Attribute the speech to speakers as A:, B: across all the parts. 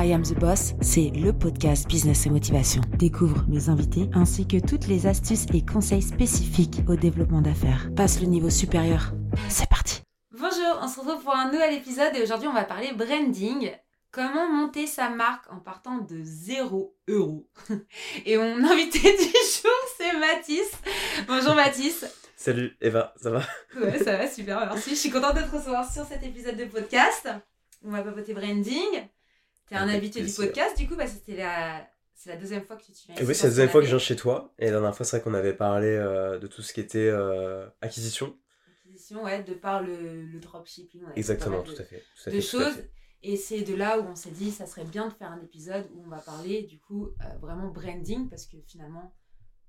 A: I Am the Boss, c'est le podcast Business et Motivation. Découvre mes invités ainsi que toutes les astuces et conseils spécifiques au développement d'affaires. Passe le niveau supérieur. C'est parti. Bonjour, on se retrouve pour un nouvel épisode et aujourd'hui on va parler branding. Comment monter sa marque en partant de 0 euros Et mon invité du jour, c'est Mathis. Bonjour Mathis.
B: Salut Eva, ça va?
A: Ouais, ça va, super, merci. Je suis contente de te recevoir sur cet épisode de podcast. On va papoter branding. T'es un habitué du podcast, du coup, parce que c'était la... c'est la deuxième fois que tu viens
B: Oui, c'est la deuxième fois que je viens chez toi. Et la dernière fois, c'est vrai qu'on avait parlé euh, de tout ce qui était euh, acquisition.
A: Acquisition, ouais, de par le, le dropshipping.
B: Exactement, tout, à fait,
A: tout à fait. choses. Et c'est de là où on s'est dit, ça serait bien de faire un épisode où on va parler, du coup, euh, vraiment branding, parce que finalement,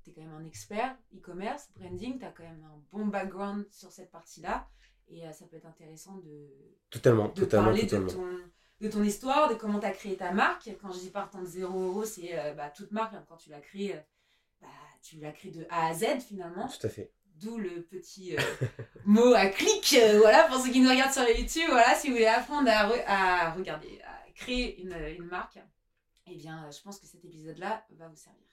A: tu es quand même un expert e-commerce, branding, tu as quand même un bon background sur cette partie-là. Et ça peut être intéressant de,
B: totalement,
A: de
B: totalement,
A: parler
B: totalement.
A: de ton de ton histoire, de comment tu as créé ta marque. Quand je dis partant de 0 euros, c'est euh, bah, toute marque. Hein. quand tu l'as créée, euh, bah, tu l'as créée de A à Z finalement.
B: Tout à fait.
A: D'où le petit euh, mot à clic. voilà, pour ceux qui nous regardent sur YouTube, voilà, si vous voulez apprendre à, à regarder, à créer une, une marque, eh bien, je pense que cet épisode-là va vous servir.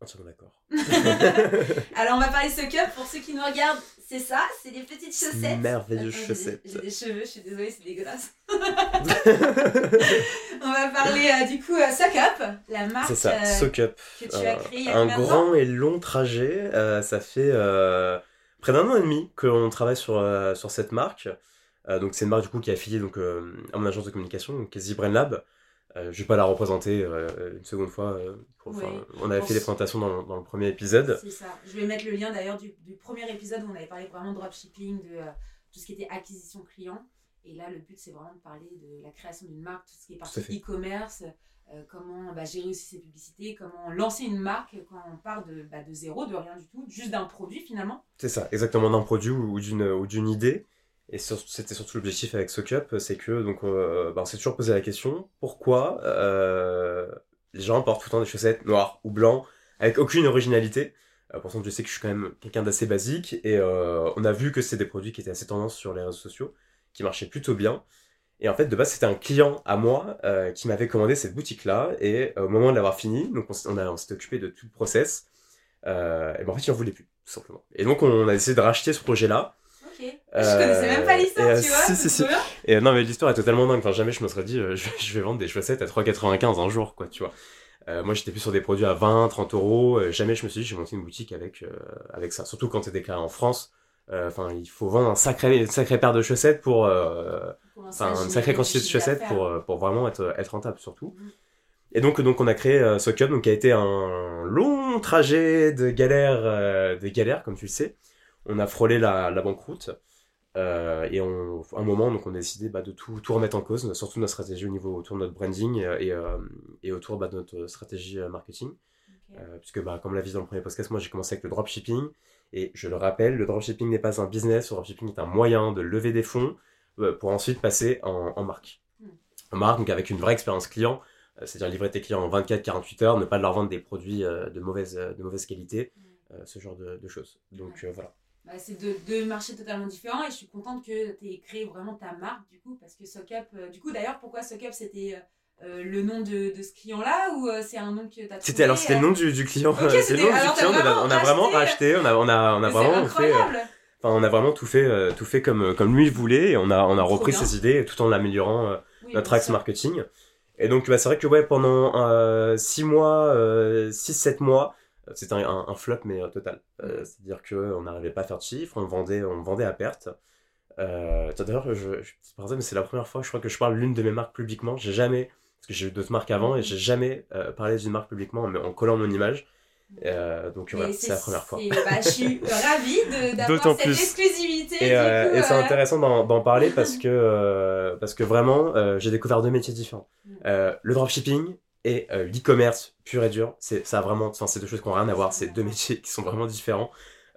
B: Entièrement d'accord.
A: Alors, on va parler Suck pour ceux qui nous regardent. C'est ça, c'est des petites chaussettes.
B: Merveilleuses chaussettes.
A: J'ai des, cheveux, je suis désolée, c'est dégueulasse. on va parler euh, du coup euh, Suck la marque
B: ça,
A: euh,
B: que
A: tu as créée.
B: un grand et long trajet. ça fait près d'un an et demi qu'on travaille sur, sur cette marque. donc, c'est une marque du coup qui est affiliée donc, à mon agence de communication, donc, Zbrain Lab. Euh, je vais pas la représenter euh, une seconde fois. Euh, on avait fait des présentations dans, dans, le premier épisode.
A: C'est ça. Je vais mettre le lien d'ailleurs du, du, premier épisode où on avait parlé vraiment de dropshipping, de tout ce qui était acquisition client. Et là, le but, c'est vraiment de parler de la création d'une marque, tout ce qui est partie e-commerce, comment bah, gérer aussi ses publicités, comment lancer une marque quand on part de, bah, de zéro, de rien du tout, juste d'un produit finalement.
B: C'est ça, exactement d'un produit ou d'une idée. Et c'était surtout l'objectif avec SoCup, c'est que donc euh, bah, on s'est toujours posé la question pourquoi euh, les gens portent tout le temps des chaussettes noires ou blancs avec aucune originalité? Euh, pourtant, je sais que je suis quand même quelqu'un d'assez basique et euh, on a vu que c'était des produits qui étaient assez tendance sur les réseaux sociaux, qui marchaient plutôt bien. Et en fait, de base, c'était un client à moi euh, qui m'avait commandé cette boutique-là et au moment de l'avoir fini, donc on, s'était occupé de tout le process. et ben en fait, il en voulait plus, tout simplement. Et donc, on a essayé de racheter ce projet-là.
A: Euh, je connaissais même pas l'histoire, tu vois. Si, si, si.
B: Et non, mais l'histoire est totalement dingue. Enfin, jamais je me serais dit, euh, je, vais vendre des chaussettes à 3,95 un jour, quoi, tu vois. Euh, moi, j'étais plus sur des produits à 20, 30 euros. jamais je me suis dit, je vais monter une boutique avec, avec ça. Surtout quand t'es déclaré en France. Enfin, il faut vendre un sacré, une sacrée paire de chaussettes pour, enfin, une sacrée quantité de chaussettes pour, pour vraiment être, être rentable, surtout. Mm. Et donc, donc, on a créé euh, SoCup, donc qui a été un long trajet de galères, de galères, comme tu le sais on a frôlé la, la banqueroute. Euh, et on, à un moment, donc, on a décidé bah, de tout, tout remettre en cause, surtout notre stratégie au niveau autour de notre branding euh, et, euh, et autour bah, de notre stratégie marketing. puisque, bah, comme l'a vu dans le premier podcast, moi j'ai commencé avec le dropshipping. Et je le rappelle, le dropshipping n'est pas un business, le dropshipping est un moyen de lever des fonds pour ensuite passer en, en marque. Hmm. En marque, donc avec une vraie expérience client, c'est-à-dire livrer tes clients en 24-48 heures, ne pas leur vendre des produits de, mauvaise, de mauvaise qualité, hmm. ce genre de, de choses. Donc voilà.
A: Bah, c'est deux, deux, marchés totalement différents et je suis contente que tu aies créé vraiment ta marque du coup parce que SockUp, euh, du coup d'ailleurs pourquoi SockUp c'était euh, le nom de, de ce client là ou euh, c'est un nom que tu as
B: C'était alors c'était le nom du, du client, c'est le nom du client, on a vraiment racheté, on a, on a, on a vraiment fait enfin on a vraiment tout fait tout fait comme comme lui voulait et on a on a repris ses idées tout en améliorant notre axe marketing. Et donc bah, c'est vrai que ouais pendant 6 mois 6 7 mois c'était un, un, flop, mais euh, total. Euh, c'est-à-dire qu'on n'arrivait pas à faire de chiffres, on vendait, on vendait à perte. Euh, D'ailleurs, je, je, mais c'est la première fois, je crois que je parle l'une de mes marques publiquement. J'ai jamais, parce que j'ai eu d'autres marques avant, et j'ai jamais parlé d'une marque publiquement mais en collant mon image. Euh, donc voilà, c'est la première fois.
A: Bah, je suis ravie d'avoir cette exclusivité.
B: Et, euh, et c'est intéressant d'en parler parce que, parce que vraiment, j'ai découvert deux métiers différents. Mm. le dropshipping et euh, l'e-commerce pur et dur, c'est ça vraiment, enfin c'est deux choses qui n'ont rien à voir, c'est deux métiers qui sont vraiment différents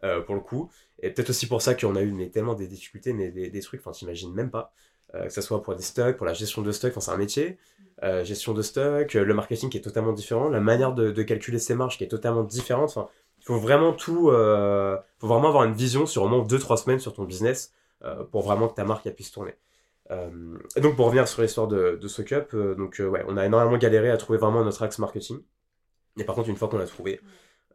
B: euh, pour le coup. Et peut-être aussi pour ça qu'on a eu tellement des difficultés, mais des, trucs, enfin t'imagines même pas, euh, que ce soit pour des stocks, pour la gestion de stock, enfin c'est un métier, gestion de stock, le marketing qui est totalement différent, la manière de, de calculer ses marges qui est totalement différente. Enfin, il faut vraiment tout, faut vraiment avoir une vision sur au moins 2-3 semaines sur ton business pour vraiment que ta marque puisse tourner. Et donc pour revenir sur l'histoire de, de SockUp, donc ouais, on a énormément galéré à trouver vraiment notre axe marketing. Et par contre, une fois qu'on l'a trouvé,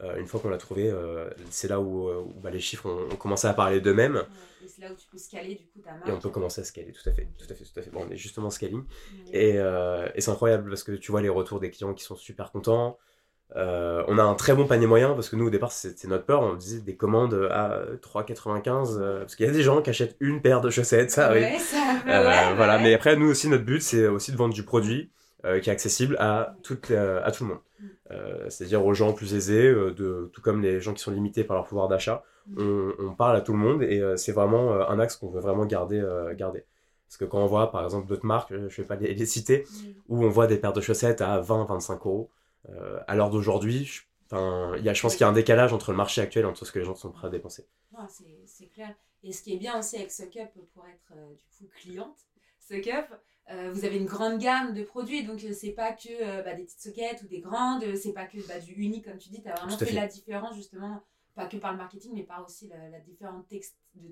B: euh, une fois qu'on l'a trouvé, euh, c'est là où, euh, bah, les chiffres ont, commencé à parler d'eux-mêmes.
A: et c'est là où tu peux scaler du coup ta marque.
B: Et on peut commencer à scaler, tout à fait, tout à fait, tout à fait. Bon, on est justement scaling. Et, et c'est incroyable parce que tu vois les retours des clients qui sont super contents. On a un très bon panier moyen parce que nous au départ c'était notre peur, on disait des commandes à 3,95 parce qu'il y a des gens qui achètent une paire de chaussettes, ça
A: ouais, Ça, voilà,
B: mais après nous aussi notre but c'est aussi de vendre du produit qui est accessible à, toute, à tout le monde. Euh, c'est-à-dire aux gens plus aisés, euh, de, tout comme les gens qui sont limités par leur pouvoir d'achat. Mm. On, parle à tout le monde et euh, c'est vraiment un axe qu'on veut vraiment garder, garder. Parce que quand on voit par exemple d'autres marques, je ne vais pas les, citer, mm. où on voit des paires de chaussettes à 20-25 euros, à l'heure d'aujourd'hui, je, y a, je pense qu'il y a un décalage entre le marché actuel et entre ce que les gens sont prêts à dépenser.
A: c'est clair. Et ce qui est bien aussi avec SuckUp pour être du coup cliente, SuckUp, euh, vous avez une grande gamme de produits, donc euh, c'est pas que euh, bah, des petites soquettes ou des grandes, c'est pas que bah, du unique comme tu dis, tu as vraiment fait, la différence justement, pas que par le marketing, mais par aussi la, la différence de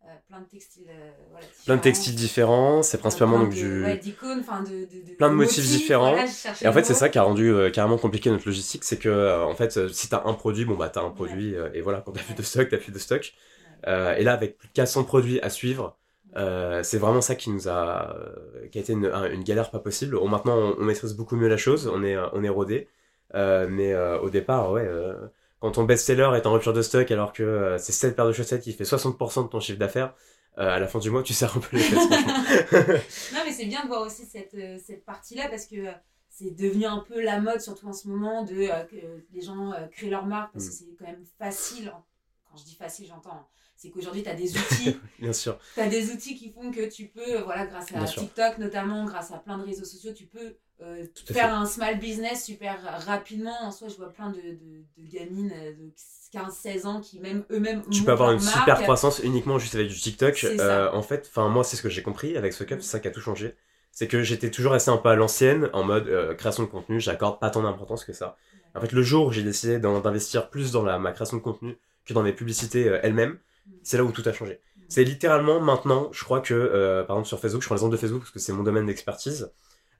A: textiles. plein de textiles voilà,
B: plein de textiles différents c'est principalement donc du
A: ouais, de, de,
B: plein de motifs, différents. et en fait c'est ça qui a rendu carrément compliqué notre logistique c'est que en fait si t'as un produit bon bah t'as un produit et voilà quand t'as plus de stock t'as plus de stock. Et là avec plus de 400 produits à suivre euh, c'est vraiment ça qui nous a, euh, qui a été une, une galère pas possible. maintenant, on, maîtrise beaucoup mieux la chose, on est, on est rodé. Euh, mais au départ, ouais, quand ton best-seller est en rupture de stock alors que c'est cette paire de chaussettes qui fait 60% de ton chiffre d'affaires, à la fin du mois, tu sers un peu les fesses,
A: non, mais c'est bien de voir aussi cette, cette partie-là parce que c'est devenu un peu la mode, surtout en ce moment, de que les gens créent leur marque parce que mm. c'est quand même facile. Quand je dis facile, j'entends c'est qu'aujourd'hui, tu as des outils.
B: Bien sûr.
A: Tu as des outils qui font que tu peux, euh, voilà, grâce à TikTok notamment, grâce à plein de réseaux sociaux, tu peux euh, faire un small business super rapidement. En soi, je vois plein de, de, de gamines euh, de 15-16 ans qui, même eux-mêmes.
B: Tu peux avoir une super croissance uniquement juste avec du TikTok. en fait, enfin moi, c'est ce que j'ai compris avec ce cap, c'est ça qui a tout changé. C'est que j'étais toujours resté un peu à l'ancienne, en mode création de contenu, j'accorde pas tant d'importance que ça. En fait, le jour où j'ai décidé d'investir plus dans la, ma création de contenu que dans mes publicités elles-mêmes, c'est là où tout a changé. C'est littéralement maintenant, je crois que, euh, par exemple sur Facebook, je prends l'exemple de Facebook parce que c'est mon domaine d'expertise.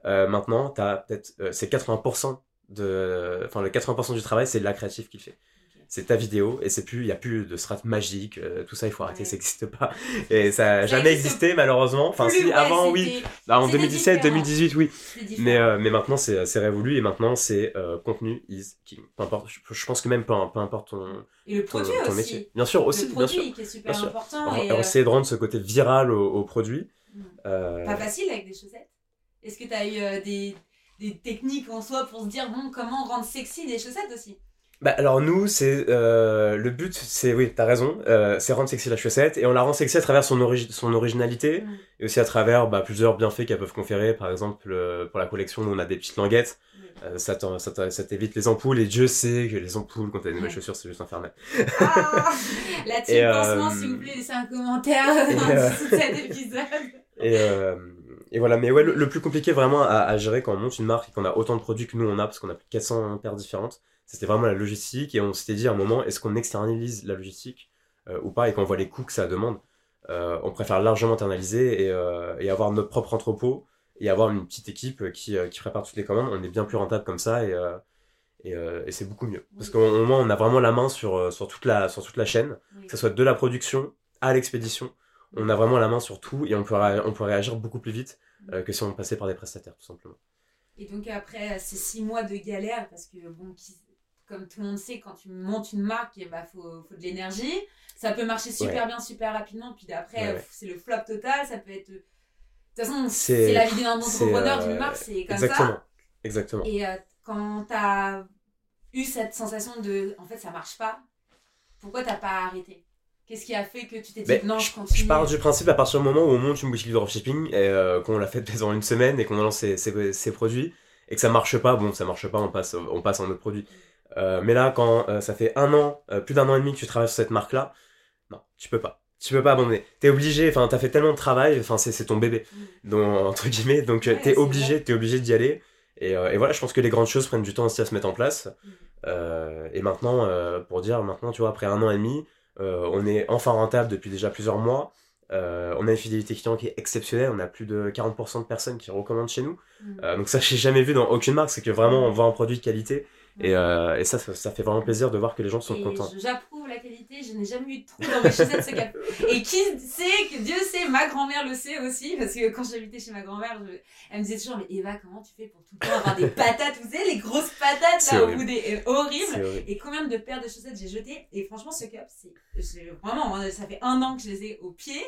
B: Euh, maintenant, t'as peut-être, euh, c'est 80% de, enfin le 80% du travail, c'est la créatif qui le fait c'est ta vidéo et c'est plus il y a plus de strat magique euh, tout ça il faut arrêter ça n'existe pas. Et ça n'a jamais existé malheureusement. Enfin si avant oui. bah, en 2017 2018 oui. Mais euh, mais maintenant c'est c'est révolu et maintenant c'est euh, contenu is king. Peu importe je, pense que même peu, peu importe ton
A: et le produit ton, aussi. métier.
B: Bien sûr aussi
A: le
B: bien sûr.
A: qui est super important
B: et essayer de rendre ce côté viral au, produit.
A: Mm. pas facile avec des chaussettes? Est-ce que tu as eu des des techniques en soi pour se dire bon comment rendre sexy des chaussettes aussi?
B: Bah alors nous, c'est euh, le but, c'est oui, t'as raison, euh, c'est rendre sexy la chaussette et on la rend sexy à travers son, son originalité mm. et aussi à travers bah, plusieurs bienfaits qu'elles peuvent conférer. Par exemple, euh, pour la collection, on a des petites languettes, euh, ça, ça, t'évite les ampoules et Dieu sait que les ampoules quand t'as des nouvelles chaussures, c'est juste infernal.
A: Ah, la team pansement, s'il vous plaît, laissez un commentaire sous cet épisode.
B: Et, et voilà, mais ouais, le, plus compliqué vraiment à, à, gérer quand on monte une marque et qu'on a autant de produits que nous on a, parce qu'on a plus de 400 paires différentes c'était vraiment la logistique et on s'était dit à un moment est-ce qu'on externalise la logistique euh, ou pas et quand on voit les coûts que ça demande? Euh, on préfère largement internaliser et, euh, et, avoir notre propre entrepôt et avoir une petite équipe qui, qui prépare toutes les commandes. On est bien plus rentable comme ça et, et, et c'est beaucoup mieux. Parce qu'au moins on a vraiment la main sur, sur, toute, la, sur toute la chaîne. Que ce soit de la production à l'expédition on a vraiment la main sur tout et on peut, on peut réagir beaucoup plus vite que si on passait par des prestataires tout simplement.
A: Et donc après ces six mois de galère parce que bon comme tout le monde sait, quand tu montes une marque, il bah, faut, faut de l'énergie. Ça peut marcher super bien, super rapidement, puis après, c'est le flop total. Ça peut être. De toute façon, c'est la vie d'un entrepreneur d'une marque, c'est comme
B: exactement. ça. Exactement.
A: Et euh, quand tu as eu cette sensation de en fait, ça marche pas, pourquoi t'as pas arrêté? Qu'est-ce qui a fait que tu t'es dit ben, non, je continue
B: Je pars du principe à partir du moment où on monte une boutique de dropshipping et euh, qu'on l'a fait pendant une semaine et qu'on a lancé ses, produits et que ça marche pas, bon, ça marche pas, on passe, on passe en autre produit. Euh, mais là, quand euh, ça fait un an, euh, plus d'un an et demi que tu travailles sur cette marque-là, non, tu peux pas. Tu peux pas abandonner. T'es obligé, enfin, t'as fait tellement de travail, enfin, c'est ton bébé, mm. donc, entre guillemets, donc tu t'es obligé, t'es obligé d'y aller. Et, et, voilà, je pense que les grandes choses prennent du temps aussi à se mettre en place. Mm. et maintenant, pour dire, maintenant, tu vois, après un an et demi, on est enfin rentable depuis déjà plusieurs mois. Euh, on a une fidélité client qui est exceptionnelle. On a plus de 40% de personnes qui recommandent chez nous.
A: Mm.
B: Euh, donc ça, j'ai jamais vu dans aucune marque. C'est que vraiment, on vend un produit de qualité. Et, euh, et ça, ça, ça fait vraiment plaisir de voir que les gens sont
A: Et
B: contents.
A: J'approuve la qualité, je n'ai jamais eu de trou dans mes chaussettes ce cap. Et qui sait que Dieu sait, ma grand-mère le sait aussi, parce que quand j'habitais chez ma grand-mère, je- elle me disait toujours Mais Eva, comment tu fais pour tout le temps avoir des patates? Vous savez, les grosses patates là au bout des. euh,
B: horrible.
A: Et combien de paires de chaussettes j'ai jetées? Et franchement, ce cup, c'est. Vraiment, hein, ça fait un an que je les ai au pied.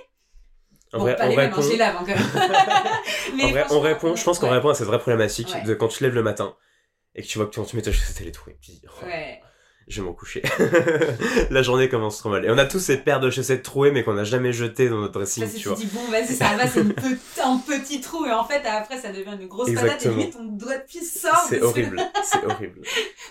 B: En
A: Bon,
B: vrai,
A: pas
B: on
A: les mêmes, hein,
B: répond.
A: je les lave hein, quand même. Mais
B: En vrai, on répond, je pense qu'on
A: ouais.
B: répond à cette vraie problématique
A: Ouais.
B: de quand tu te lèves le matin et que tu vois que quand tu mets ta chaussette, elle est trouée. Tu te dis, oh,
A: Ouais.
B: je vais m'en coucher. la journée commence trop mal. Et on a tous ces paires de chaussettes trouées, mais qu'on n'a jamais jetées dans notre dressing,
A: Parce
B: tu vois.
A: dis, bon, vas-y, ça va, c'est un petit trou, et en fait, après, ça devient une grosse patate, et ton doigt de pied sort.
B: C'est horrible, c'est horrible.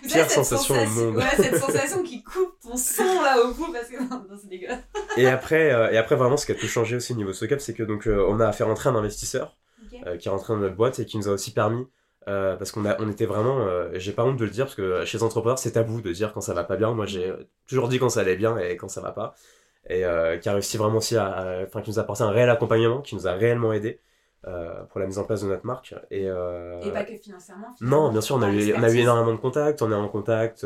A: Vous
B: Pire sensation au monde.
A: Ouais, cette sensation qui coupe ton son là au bout, parce que non, non, c'est dégueulasse.
B: Et après, euh, et après vraiment, ce qui a tout changé aussi au niveau SoCap, c'est que donc euh, on a fait rentrer un investisseur euh, qui est rentré dans notre boîte et qui nous a aussi permis, euh, parce qu'on on était vraiment, euh, j'ai pas honte de le dire, parce que chez les entrepreneurs, c'est tabou de dire quand ça va pas bien. Moi, j'ai toujours dit quand ça allait bien et quand ça va pas. Et euh, qui a réussi vraiment aussi à, enfin, qui nous a apporté un réel accompagnement, qui nous a réellement aidé pour la mise en place de notre marque. Et,
A: Et pas que financièrement.
B: non, bien sûr, on a, eu, on a eu énormément de contacts. On est en contact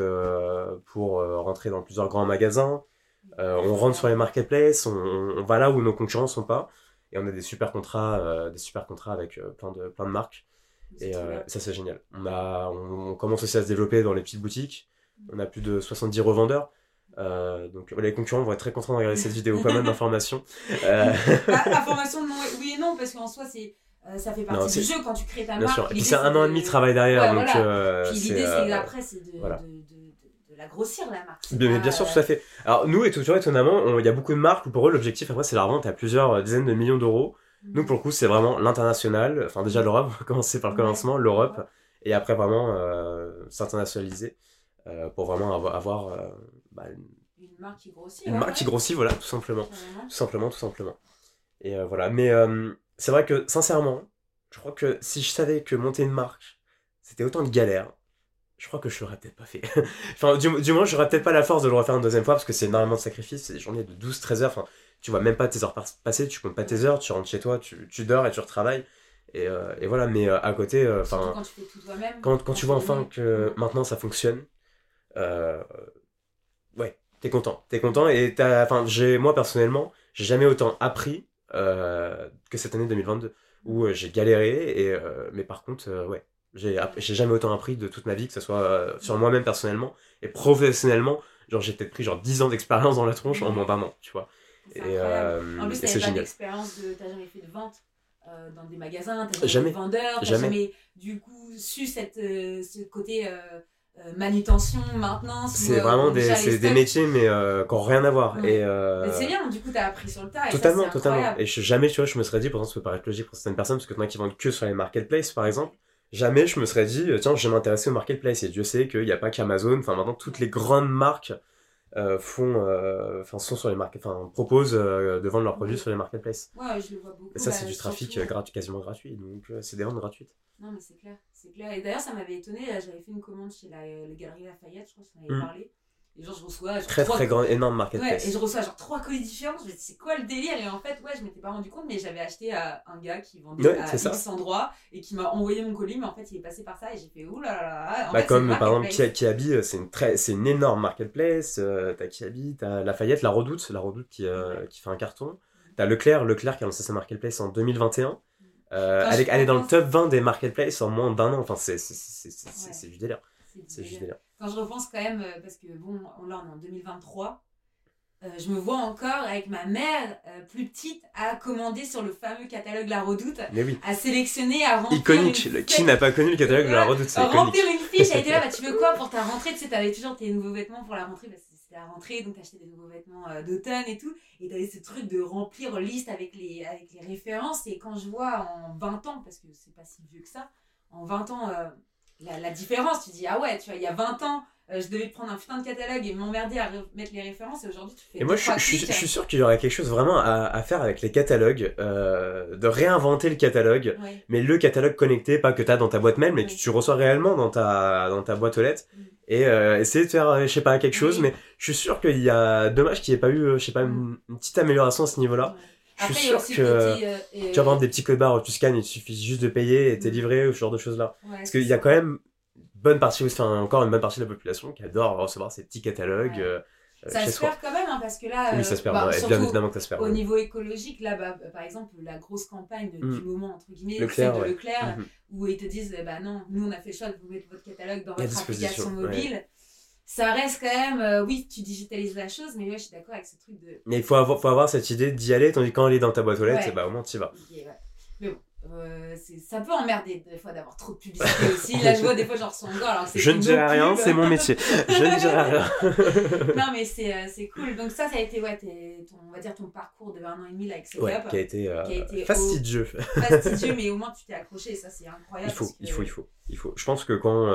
B: pour rentrer dans plusieurs grands magasins. On rentre sur les marketplaces, on, on va là où nos concurrents sont pas. Et on a des super contrats, des super contrats avec plein, de, plein de marques. Et euh, ça, c'est génial. On, a, on, on commence aussi à se développer dans les petites boutiques. On a plus de 70 revendeurs. Euh, donc les concurrents vont être très contents de regarder cette vidéo, pas mal d'informations. Euh,
A: Information, non, oui et non, parce qu'en soi, c'est. euh, ça fait partie
B: Non,
A: du jeu quand tu crées ta
B: bien
A: marque.
B: sûr. Et puis c'est un an et demi de travail derrière.
A: Ouais,
B: donc,
A: voilà.
B: euh,
A: Puis l'idée, c'est après, c'est de,
B: voilà.
A: de, de, de- de la grossir la marque.
B: Bien, mais
A: pas,
B: bien sûr,
A: euh,
B: tout à fait. Alors, nous, et toujours étonnamment, on- il y a beaucoup de marques où pour eux, l'objectif, après, c'est la revente à plusieurs dizaines de millions d'euros. Nous, pour le coup, c'est vraiment l'international. Enfin, déjà l'Europe, on va commencer par le commencement, l'Europe. Et après, vraiment, euh, s'internationaliser euh, pour vraiment avoir, avoir euh, bah, une,
A: marque qui grossit.
B: une
A: ouais,
B: marque
A: ouais.
B: qui grossit, voilà, tout simplement. Tout simplement, tout simplement. Et euh, voilà. Mais c'est vrai que, sincèrement, je crois que si je savais que monter une marque, c'était autant de galère, je crois que je l'aurais peut-être pas fait. enfin, du, du moins, j'aurais peut-être pas la force de le refaire une deuxième fois parce que c'est énormément de sacrifices. C'est des journées de 12-13 heures. Enfin, tu vois même pas tes heures passer, tu comptes pas tes heures, tu rentres chez toi, tu, tu dors et tu retravailles. Et, euh, et voilà, mais euh, à côté, euh, enfin,
A: quand tu fais tout toi-même.
B: quand, quand tu vois enfin que maintenant ça fonctionne, ouais, t'es content. T'es content et enfin, j'ai, moi personnellement, j'ai jamais autant appris que cette année 2022 où j'ai galéré et, mais par contre, ouais, j'ai, jamais autant appris de toute ma vie que ce soit sur moi-même personnellement et professionnellement. Genre, j'ai peut-être pris genre 10 ans d'expérience dans la tronche en moins d'un an, tu vois.
A: C'est incroyable.
B: euh,
A: En plus, t'avais pas d'expérience de. T'as jamais fait de vente euh, dans des magasins, t'as jamais,
B: Jamais.
A: été vendeur, t'as
B: Jamais.
A: jamais, du coup, su cette, euh, ce côté manutention, maintenance.
B: C'est vraiment des, des
A: stocks.
B: métiers mais euh, qui ont rien à voir.
A: Ouais.
B: Et, euh,
A: Mais c'est bien, du coup, t'as appris sur le tas. et
B: Totalement, totalement.
A: incroyable.
B: Et je, jamais, tu vois, je me serais dit, pourtant, ça peut paraître logique pour certaines personnes, parce que toi qui vendent que sur les marketplaces, par exemple, jamais je me serais dit, tiens, je vais m'intéresser au marketplace. Et Dieu sait qu'il n'y a pas qu'Amazon, enfin, maintenant, toutes les grandes marques font, euh, enfin, sont sur les enfin, proposent euh, de vendre leurs produits sur les marketplaces.
A: Ouais, je le vois beaucoup.
B: Et ça,
A: bah,
B: c'est du trafic euh, gratuit, quasiment gratuit. Donc, euh, c'est des ventes gratuites.
A: Non, mais c'est clair, c'est clair. Et d'ailleurs, ça m'avait étonné. J'avais fait une commande chez la, euh, les Galeries Lafayette, je crois que ça en avait
B: Mm.
A: parlé. Et genre, je reçois. Genre,
B: Très, très grand, énorme
A: Ouais,
B: marketplace.
A: et je reçois genre trois colis différents. Je me dis, c'est quoi le délire? Et en fait, ouais, je m'étais pas rendu compte, mais j'avais acheté à un gars qui vendait
B: Ouais,
A: à
B: ça.
A: X endroit et qui m'a envoyé mon colis, mais en fait, il est passé par ça et j'ai fait, ouh là là là. En
B: Bah
A: fait,
B: comme par exemple Kiabi, euh, c'est une très, c'est une énorme marketplace. Euh, t'as Kiabi, t'as Lafayette, la Redoute, la Redoute qui, euh, qui fait un carton. T'as Leclerc, Leclerc qui a lancé sa marketplace en 2021. Euh,
A: Quand
B: elle, est,
A: je
B: elle est dans le top 20 des marketplaces en moins d'un an. Enfin, c'est, c'est, c'est, c'est, du délire.
A: C'est du délire. Quand je repense quand même, euh, parce que bon, on- là on est en 2023, euh, je me vois encore avec ma mère euh, plus petite à commander sur le fameux catalogue La Redoute,
B: oui.
A: à sélectionner, à remplir.
B: Iconique.
A: une
B: Qui n'a pas connu le catalogue de la Redoute C'est iconique.
A: remplir une fiche, elle était là, bah, tu veux quoi pour ta rentrée? Tu sais, t'avais toujours tes nouveaux vêtements pour la rentrée, parce que c'était la rentrée, donc t'achetais des nouveaux vêtements euh, d'automne et tout, et t'avais ce truc de remplir liste avec les, avec les références, et quand je vois en 20 ans, parce que c'est pas si vieux que ça, en 20 ans, la, la différence, tu dis, ah ouais, tu vois, il y a 20 ans, euh, je devais prendre un putain de catalogue et m'emmerder à mettre les références, et aujourd'hui, tu fais
B: Et moi, je, suis-
A: clics.
B: je suis sûr qu'il y aurait quelque chose vraiment à, à faire avec les catalogues, euh, de réinventer le catalogue, mais le catalogue connecté, pas que tu as dans ta boîte mail, mais que
A: Oui.
B: tu reçois réellement dans ta, dans ta boîte aux lettres,
A: Mm.
B: et euh, essayer de faire, je sais pas, quelque chose, mais je suis sûr qu'il y a, dommage qu'il n'y ait pas eu, euh, je sais pas, une, une petite amélioration à ce niveau-là. Je suis sûr que tu vas vendre des petits codes barres, tu scannes, il suffit juste de payer et t'es mm. livré ou ce genre de choses là. Parce qu'il y a quand même bonne partie, enfin encore une bonne partie de la population qui adore recevoir ces petits catalogues.
A: Euh, ça se perd quand même, hein, parce que là,
B: oui, ça se perd, bah, bien évidemment que ça se perd.
A: Au niveau écologique, là, bah, par exemple, la grosse campagne du mm. moment, entre guillemets, Leclerc, celle de Leclerc, mm-hmm. où ils te disent, bah non, nous on a fait le choix de vous mettre votre catalogue dans votre application mobile. Ça reste quand même, euh, oui, tu digitalises la chose, mais ouais, je suis d'accord avec ce truc de.
B: Mais il faut avoir, faut avoir cette idée d'y aller, tandis que quand elle est dans ta boîte aux lettres, bah au moins tu y vas.
A: Mais bon, euh, ça peut emmerder des fois d'avoir trop de publicité aussi. Là, je vois des fois, j'en ressens encore. Alors
B: je ne dirai rien, c'est mon métier. je ne dirai rien.
A: non, mais euh, c'est cool. Donc, ça, ça a été, ouais, ton, on va dire, ton parcours de un an et demi là, avec
B: Setup. Ouais, qui a été, euh, qui a été fastidieux.
A: fastidieux, mais au moins, tu t'es accroché. Et ça, c'est incroyable.
B: Il faut, il faut, il faut, il faut. Je pense que quand,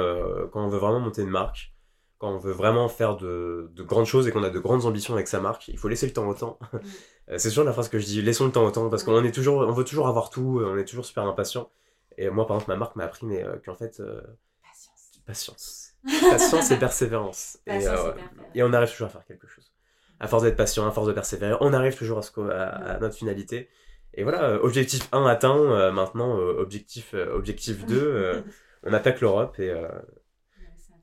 B: quand on veut vraiment monter une marque, quand on veut vraiment faire de, de grandes choses et qu'on a de grandes ambitions avec sa marque, il faut laisser le temps au temps. Mm. Euh, c'est toujours la phrase que je dis, laissons le temps au temps, parce qu'on est toujours, on veut toujours avoir tout, on est toujours super impatient. Et moi, par exemple, ma marque m'a appris, mais euh, qu'en fait, euh, patience. Patience. Patience et persévérance. et, et, on arrive toujours à faire quelque chose. À force d'être patient, à force de persévérer, on arrive toujours à, ce, à, notre finalité. Et voilà, objectif 1 atteint, maintenant objectif, objectif 2, on attaque l'Europe et,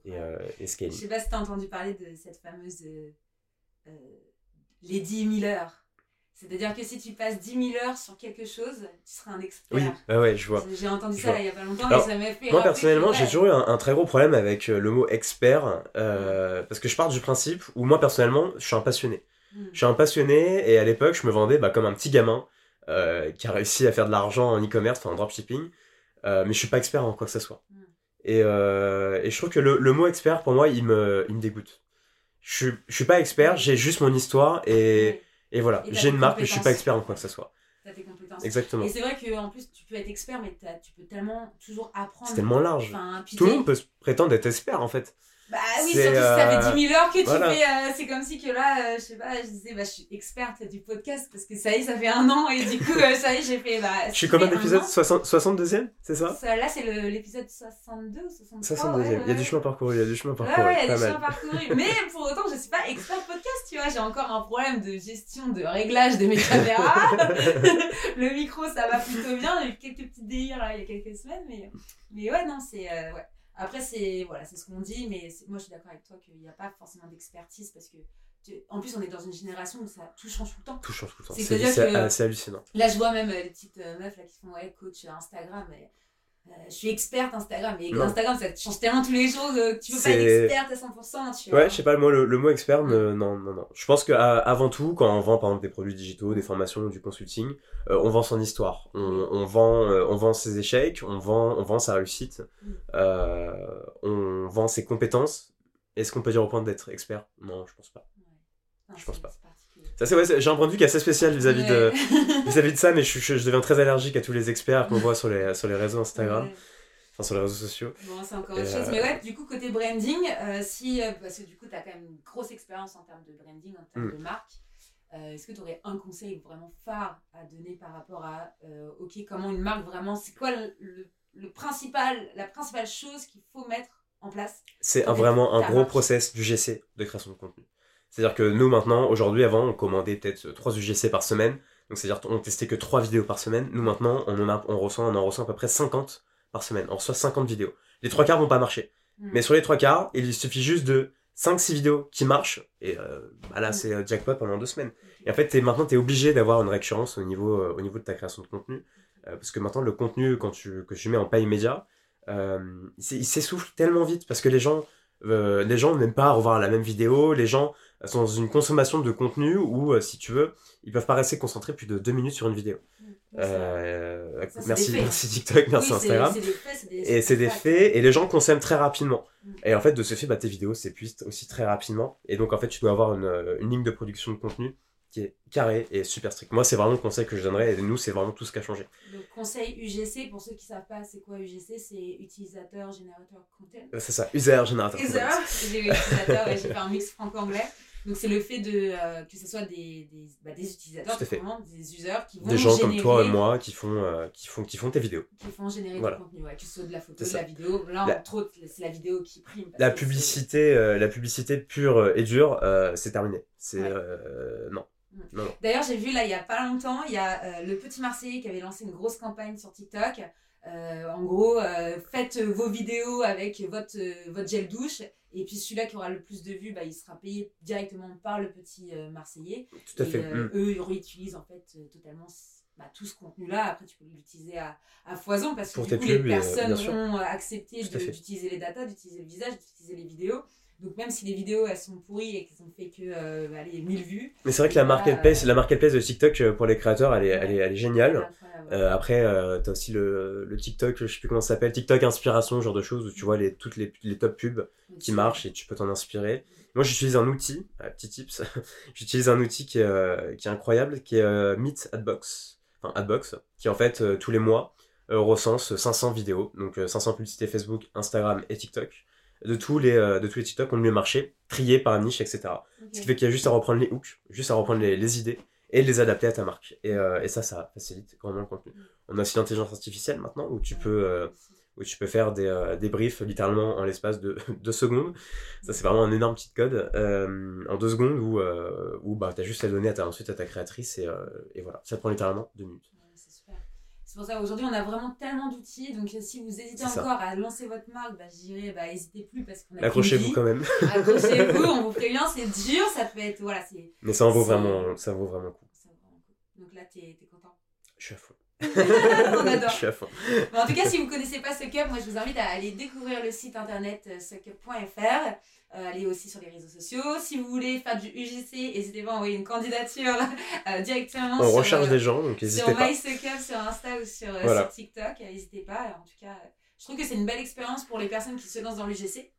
B: et, et
A: scaling. Je sais pas si tu as entendu parler de cette fameuse Lady Miller. C'est-à-dire que si tu passes 10 000 heures sur quelque chose, tu seras un expert.
B: Oui, ah ouais, je vois.
A: J'ai entendu ça il y a pas longtemps, mais ça m'a fait.
B: Moi, personnellement, j'ai toujours eu un, très gros problème avec euh, le mot expert, euh, parce que je pars du principe où moi, personnellement, je suis un passionné. Hmm. Je suis un passionné, et à l'époque, je me vendais bah, comme un petit gamin euh, qui a réussi à faire de l'argent en e-commerce, enfin en dropshipping, mais je suis pas expert en quoi que ce soit. Hmm. Et, et, je trouve que le, mot expert, pour moi, il me, il me dégoûte. Je, je suis pas expert, j'ai juste mon histoire, et. Et voilà, j'ai une marque, mais je suis pas expert en quoi que ce soit.
A: T'as tes compétences.
B: Exactement.
A: Et c'est vrai qu'en plus, tu peux être expert, mais tu peux tellement toujours apprendre.
B: C'est tellement large. Tout le monde peut prétendre être expert en fait.
A: Bah oui, surtout si ça fait 10 000 heures que tu fais. Euh, c'est comme si que là, euh, je sais pas, je disais, bah, je suis experte du podcast parce que ça y est, ça fait un an et du coup, euh, ça y est, j'ai fait. Bah,
B: je suis comme un épisode 62e, c'est ça,
A: Là, c'est l'épisode 62 ou 63. 62e.
B: il y a du chemin parcouru, il y a du chemin parcouru.
A: Ouais, il y a du chemin parcouru. Mais pour autant, je suis pas expert podcast, tu vois. J'ai encore un problème de gestion, de réglage de mes caméras. le micro, ça va plutôt bien. J'ai eu quelques petits délires là il y a quelques semaines, mais, mais ouais, non, c'est. ouais. Après, c'est voilà, ce qu'on dit, mais moi je suis d'accord avec toi qu'il n'y a pas forcément d'expertise parce que en plus, on est dans une génération où ça, tout change tout le temps.
B: Tout change tout le temps. C'est hallucinant.
A: Là, je vois même euh, les petites euh, meufs là, qui font ouais, coach Instagram. Et, euh, je suis experte Instagram, mais Instagram ça change tellement tous les jours que tu peux pas être experte à 100%. Tu
B: vois. Ouais, je sais pas, moi le, le mot expert, non, non, non. Je pense qu'avant tout, quand on vend par exemple des produits digitaux, des formations, du consulting, euh, on vend son histoire, on, on vend, euh, on vend ses échecs, on vend, on vend sa réussite, mm. on vend ses compétences. Est-ce qu'on peut dire au point d'être expert? Non, je pense pas. je pense pas. Ça, c'est ouais, j'ai un point de vue qui est assez spécial vis-à-vis de, vis-à-vis de ça, mais je, je, deviens très allergique à tous les experts qu'on voit sur les, sur les réseaux Instagram. Enfin, sur les réseaux sociaux.
A: Bon, c'est encore autre chose. Euh, mais ouais, du coup, côté branding, euh, si, euh, parce que du coup, tu as quand même une grosse expérience en termes de branding, en termes mm. de marque. Est-ce que tu aurais un conseil vraiment phare à donner par rapport à, ok, comment une marque vraiment, c'est quoi le, le, principal, la principale chose qu'il faut mettre en place
B: C'est vraiment un gros process du GC de création de contenu. C'est-à-dire que nous maintenant, aujourd'hui, avant, on commandait peut-être 3 UGC par semaine. Donc c'est-à-dire qu'on testait que 3 vidéos par semaine. Nous maintenant, on en, a, on reçoit, on en reçoit à peu près 50 par semaine. On reçoit 50 vidéos. Les trois quarts vont pas marcher. Mm. Mais sur les trois quarts, il suffit juste de 5-6 vidéos qui marchent. Et euh, bah là, mm. c'est euh, jackpot pendant deux semaines. Et en fait, es, maintenant, tu es obligé d'avoir une récurrence au niveau, euh, au niveau de ta création de contenu. parce que maintenant, le contenu quand tu, que tu mets en paye média, il s'essouffle tellement vite parce que les gens, les gens n'aiment pas revoir la même vidéo. Les gens sont dans une consommation de contenu où, euh, si tu veux, ils peuvent pas rester concentrés plus de deux minutes sur une vidéo. Euh, merci, merci TikTok, merci Instagram. et c'est des faits, et les gens consomment très rapidement. Mm. Et en fait, de ce fait, bah, tes vidéos s'épuisent aussi très rapidement. Et donc, en fait, tu dois avoir une, euh, une ligne de production de contenu qui est carré et super strict. Moi, c'est vraiment le conseil que je donnerais, et nous, c'est vraiment tout ce qui a changé.
A: Le conseil UGC, pour ceux qui savent pas, c'est quoi UGC C'est utilisateur générateur content.
B: C'est ça, user générateur.
A: User, j'ai utilisateur, j'ai fait un mix franco-anglais. Donc c'est le fait de euh, que ce soit des, des, bah, des utilisateurs, des users qui vont
B: Des gens comme toi et moi qui font, euh, qui font, qui font tes vidéos.
A: Qui font générer du contenu, ouais, que ce soit de la photo, de la vidéo. Là, entre autres, c'est la vidéo qui prime.
B: La publicité, euh, la publicité pure et dure, c'est terminé. C'est non.
A: D'ailleurs, j'ai vu là, il y a pas longtemps, il y a le petit Marseillais qui avait lancé une grosse campagne sur TikTok. En gros, faites vos vidéos avec votre, votre gel douche et puis celui-là qui aura le plus de vues, bah, il sera payé directement par le petit Marseillais.
B: Tout à fait.
A: Mm. Eux, ils réutilisent en fait totalement bah, tout ce contenu-là, après tu peux l'utiliser à, à, foison parce que du coup, les personnes ont accepté d'utiliser les datas, d'utiliser le visage, d'utiliser les vidéos. Donc même si les vidéos elles sont pourries et qu'elles ont fait que euh, allez, 1000 vues.
B: Mais c'est vrai que la marketplace, euh, la marketplace de TikTok euh, pour les créateurs, elle est, elle est, elle est géniale. Euh, après, euh, t'as aussi le, le TikTok, je sais plus comment ça s'appelle, TikTok inspiration, genre de choses où tu vois les, toutes les, les top pubs qui marchent et tu peux t'en inspirer. Moi, j'utilise un outil, petit tips, j'utilise un outil qui est, qui est incroyable, qui est Meet Adbox enfin Adbox, qui en fait tous les mois recense 500 vidéos, donc 500 euh, publicités Facebook, Instagram et TikTok, de tous les, de tous les TikTok ont le mieux marché, triés par niche, etc. Ce qui fait qu'il y a juste à reprendre les hooks, juste à reprendre les, les idées et les adapter à ta marque. Et, et ça, ça facilite grandement le contenu. Mm. On a aussi l'intelligence artificielle maintenant, où tu peux où tu peux faire des, euh, des briefs littéralement en l'espace de deux secondes. Ça, c'est vraiment un énorme petit code euh, en deux secondes où, euh, où bah, tu as juste à donner à ta, ensuite à ta créatrice et, et voilà. Ça te prend littéralement deux minutes.
A: C'est pour ça qu'aujourd'hui, on a vraiment tellement d'outils. Donc, si vous hésitez encore à lancer votre marque, bah, je dirais, bah, n'hésitez plus parce qu'on a
B: Accrochez-vous quand même.
A: Accrochez-vous, on vous prévient, c'est dur, ça peut être. Voilà,
B: Mais ça en vaut vraiment, ça vaut vraiment coup. Ça vaut vraiment
A: coup. Donc là, tu es, content?
B: Je suis à fond.
A: on adore.
B: Fond.
A: en tout cas, si vous ne connaissez pas Suckup, moi je vous invite à aller découvrir le site internet euh, suckup.fr. Euh, allez aussi sur les réseaux sociaux. Si vous voulez faire du UGC, n'hésitez pas à envoyer une candidature euh, directement.
B: On recherche des gens, donc n'hésitez pas.
A: Sur MySuckup, sur Insta ou sur, TikTok. N'hésitez pas. En tout cas, je trouve que c'est une belle expérience pour les personnes qui se lancent dans l'UGC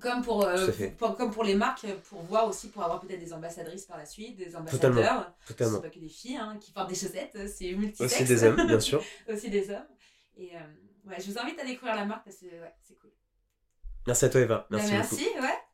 A: comme pour, euh, comme pour les marques, pour voir aussi, pour avoir peut-être des ambassadrices par la suite, des ambassadeurs.
B: Totalement.
A: C'est pas que des filles hein, qui portent des chaussettes, c'est multisexe.
B: Aussi des hommes, bien sûr.
A: aussi des hommes. Et euh, ouais, je vous invite à découvrir la marque parce que ouais, c'est cool.
B: Merci à toi Eva.
A: Merci, bah, merci, ouais.